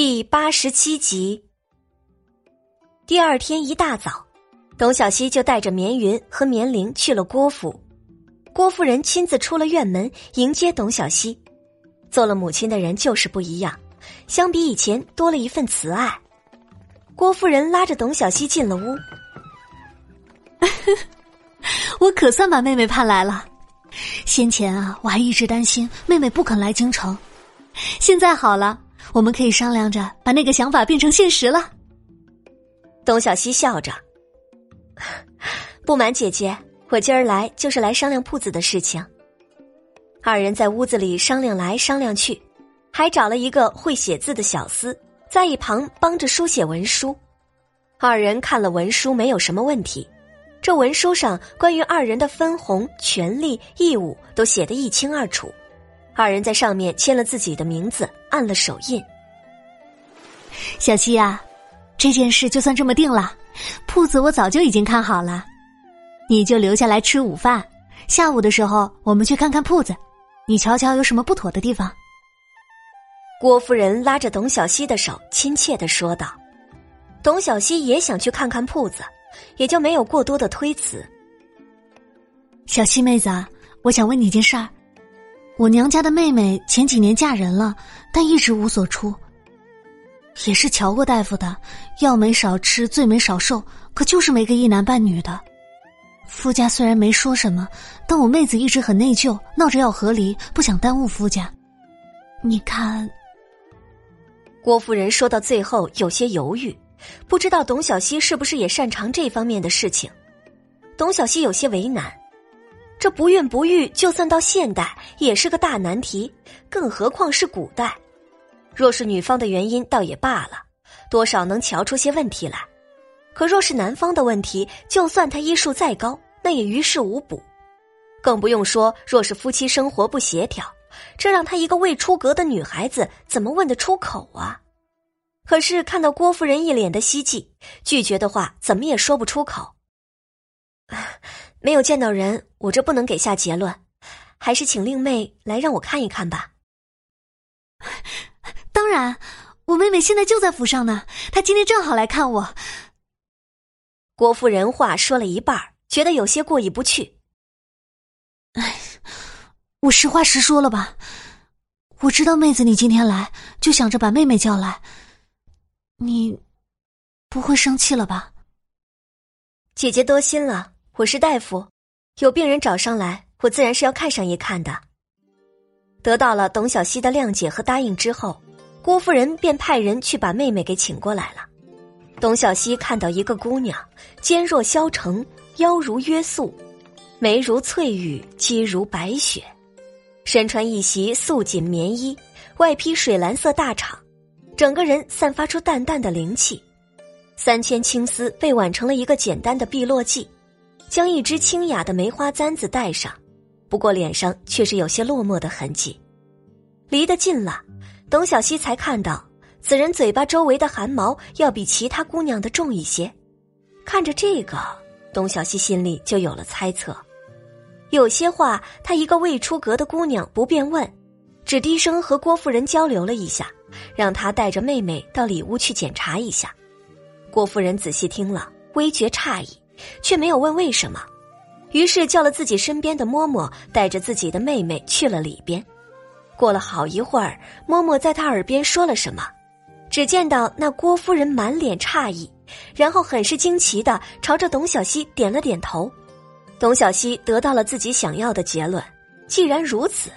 第八十七集。第二天一大早，董小希就带着绵云和绵玲去了郭府。郭夫人亲自出了院门迎接董小希。做了母亲的人就是不一样，相比以前多了一份慈爱。郭夫人拉着董小希进了屋。我可算把妹妹盼来了。先前啊，我还一直担心妹妹不肯来京城，现在好了。我们可以商量着把那个想法变成现实了。董小希笑着，不瞒姐姐，我今儿来就是来商量铺子的事情。二人在屋子里商量来商量去，还找了一个会写字的小厮在一旁帮着书写文书。二人看了文书，没有什么问题。这文书上关于二人的分红、权利、义务都写得一清二楚。二人在上面签了自己的名字，按了手印。小七呀，这件事就算这么定了。铺子我早就已经看好了，你就留下来吃午饭。下午的时候我们去看看铺子，你瞧瞧有什么不妥的地方。郭夫人拉着董小西的手，亲切的说道：“董小西也想去看看铺子，也就没有过多的推辞。”小七妹子，我想问你一件事儿。我娘家的妹妹前几年嫁人了，但一直无所出。也是瞧过大夫的，药没少吃，罪没少受，可就是没个一男半女的。夫家虽然没说什么，但我妹子一直很内疚，闹着要和离，不想耽误夫家。你看，郭夫人说到最后有些犹豫，不知道董小希是不是也擅长这方面的事情。董小希有些为难。这不孕不育，就算到现代也是个大难题，更何况是古代。若是女方的原因，倒也罢了，多少能瞧出些问题来。可若是男方的问题，就算他医术再高，那也于事无补。更不用说，若是夫妻生活不协调，这让他一个未出阁的女孩子怎么问得出口啊？可是看到郭夫人一脸的希冀，拒绝的话怎么也说不出口。没有见到人，我这不能给下结论，还是请令妹来让我看一看吧。当然，我妹妹现在就在府上呢，她今天正好来看我。郭夫人话说了一半，觉得有些过意不去。哎，我实话实说了吧，我知道妹子你今天来就想着把妹妹叫来，你不会生气了吧？姐姐多心了。我是大夫，有病人找上来，我自然是要看上一看的。得到了董小希的谅解和答应之后，郭夫人便派人去把妹妹给请过来了。董小希看到一个姑娘，肩若削成，腰如约素，眉如翠玉，肌如白雪，身穿一袭素锦棉衣，外披水蓝色大氅，整个人散发出淡淡的灵气。三千青丝被挽成了一个简单的碧落髻。将一只清雅的梅花簪子戴上，不过脸上却是有些落寞的痕迹。离得近了，董小希才看到此人嘴巴周围的汗毛要比其他姑娘的重一些。看着这个，董小希心里就有了猜测。有些话，她一个未出阁的姑娘不便问，只低声和郭夫人交流了一下，让她带着妹妹到里屋去检查一下。郭夫人仔细听了，微觉诧异。却没有问为什么，于是叫了自己身边的嬷嬷，带着自己的妹妹去了里边。过了好一会儿，嬷嬷在他耳边说了什么，只见到那郭夫人满脸诧异，然后很是惊奇的朝着董小希点了点头。董小希得到了自己想要的结论，既然如此，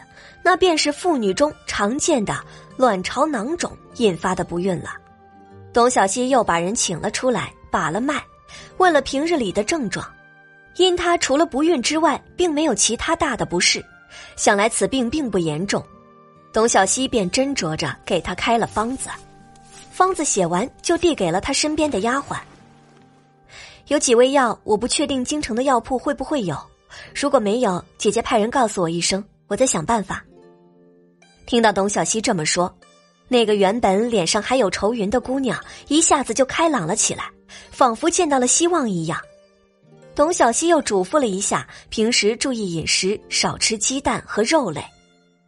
那便是妇女中常见的卵巢囊肿引发的不孕了。董小希又把人请了出来，把了脉。问了平日里的症状，因她除了不孕之外，并没有其他大的不适，想来此病并不严重。董小希便斟酌着给她开了方子，方子写完就递给了她身边的丫鬟。有几味药，我不确定京城的药铺会不会有，如果没有，姐姐派人告诉我一声，我再想办法。听到董小希这么说，那个原本脸上还有愁云的姑娘一下子就开朗了起来。仿佛见到了希望一样，董小希又嘱咐了一下，平时注意饮食，少吃鸡蛋和肉类。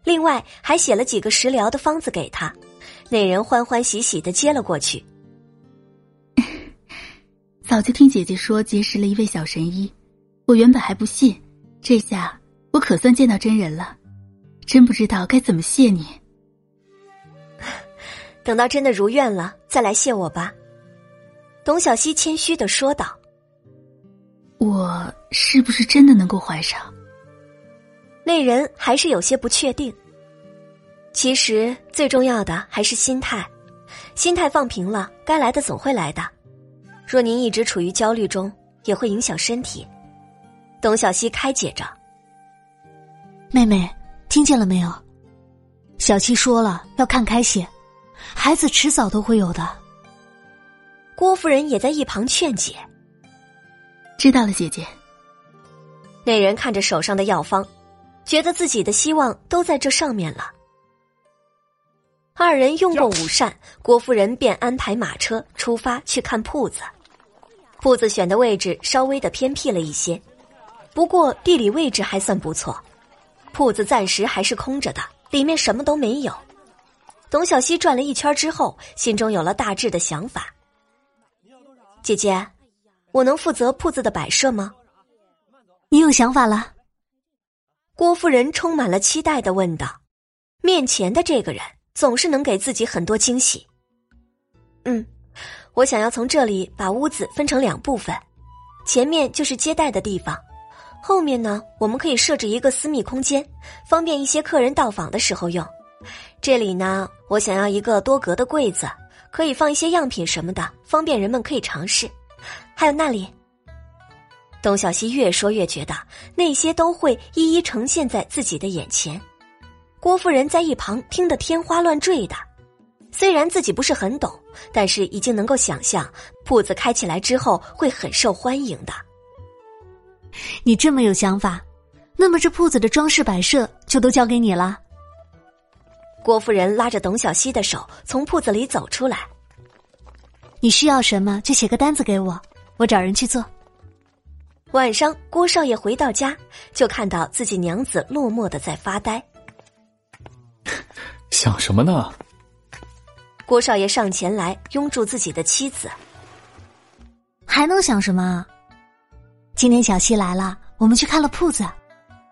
另外还写了几个食疗的方子给他，那人欢欢喜喜的接了过去。早就听姐姐说结识了一位小神医，我原本还不信，这下我可算见到真人了，真不知道该怎么谢你。等到真的如愿了，再来谢我吧。董小希谦虚的说道：“我是不是真的能够怀上？”那人还是有些不确定。其实最重要的还是心态，心态放平了，该来的总会来的。若您一直处于焦虑中，也会影响身体。董小希开解着：“妹妹，听见了没有？小七说了，要看开些。孩子迟早都会有的。”郭夫人也在一旁劝解：“知道了，姐姐。”那人看着手上的药方，觉得自己的希望都在这上面了。二人用过午膳，郭夫人便安排马车出发去看铺子。铺子选的位置稍微的偏僻了一些，不过地理位置还算不错。铺子暂时还是空着的，里面什么都没有。董小希转了一圈之后，心中有了大致的想法。姐姐，我能负责铺子的摆设吗？你有想法了？郭夫人充满了期待的问道：“面前的这个人。”总是能给自己很多惊喜。嗯，我想要从这里把屋子分成两部分，前面就是接待的地方，后面呢，我们可以设置一个私密空间，方便一些客人到访的时候用。这里呢，我想要一个多格的柜子，可以放一些样品什么的，方便人们可以尝试。还有那里，董小希越说越觉得那些都会一一呈现在自己的眼前。郭夫人在一旁听得天花乱坠的，虽然自己不是很懂，但是已经能够想象铺子开起来之后会很受欢迎的。你这么有想法，那么这铺子的装饰摆设就都交给你了。郭夫人拉着董小希的手从铺子里走出来。你需要什么就写个单子给我，我找人去做。晚上，郭少爷回到家，就看到自己娘子落寞的在发呆。想什么呢？郭少爷上前来拥住自己的妻子，还能想什么？今天小七来了，我们去看了铺子，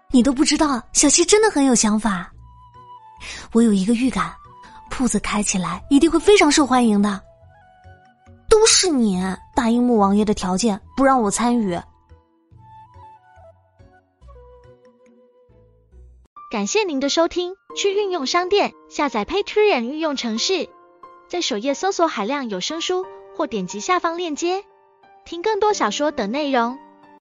你都不知道，小七真的很有想法。我有一个预感，铺子开起来一定会非常受欢迎的。都是你答应穆王爷的条件，不让我参与。感谢您的收听，去运用商店下载 Patreon 运用城市，在首页搜索海量有声书，或点击下方链接听更多小说等内容。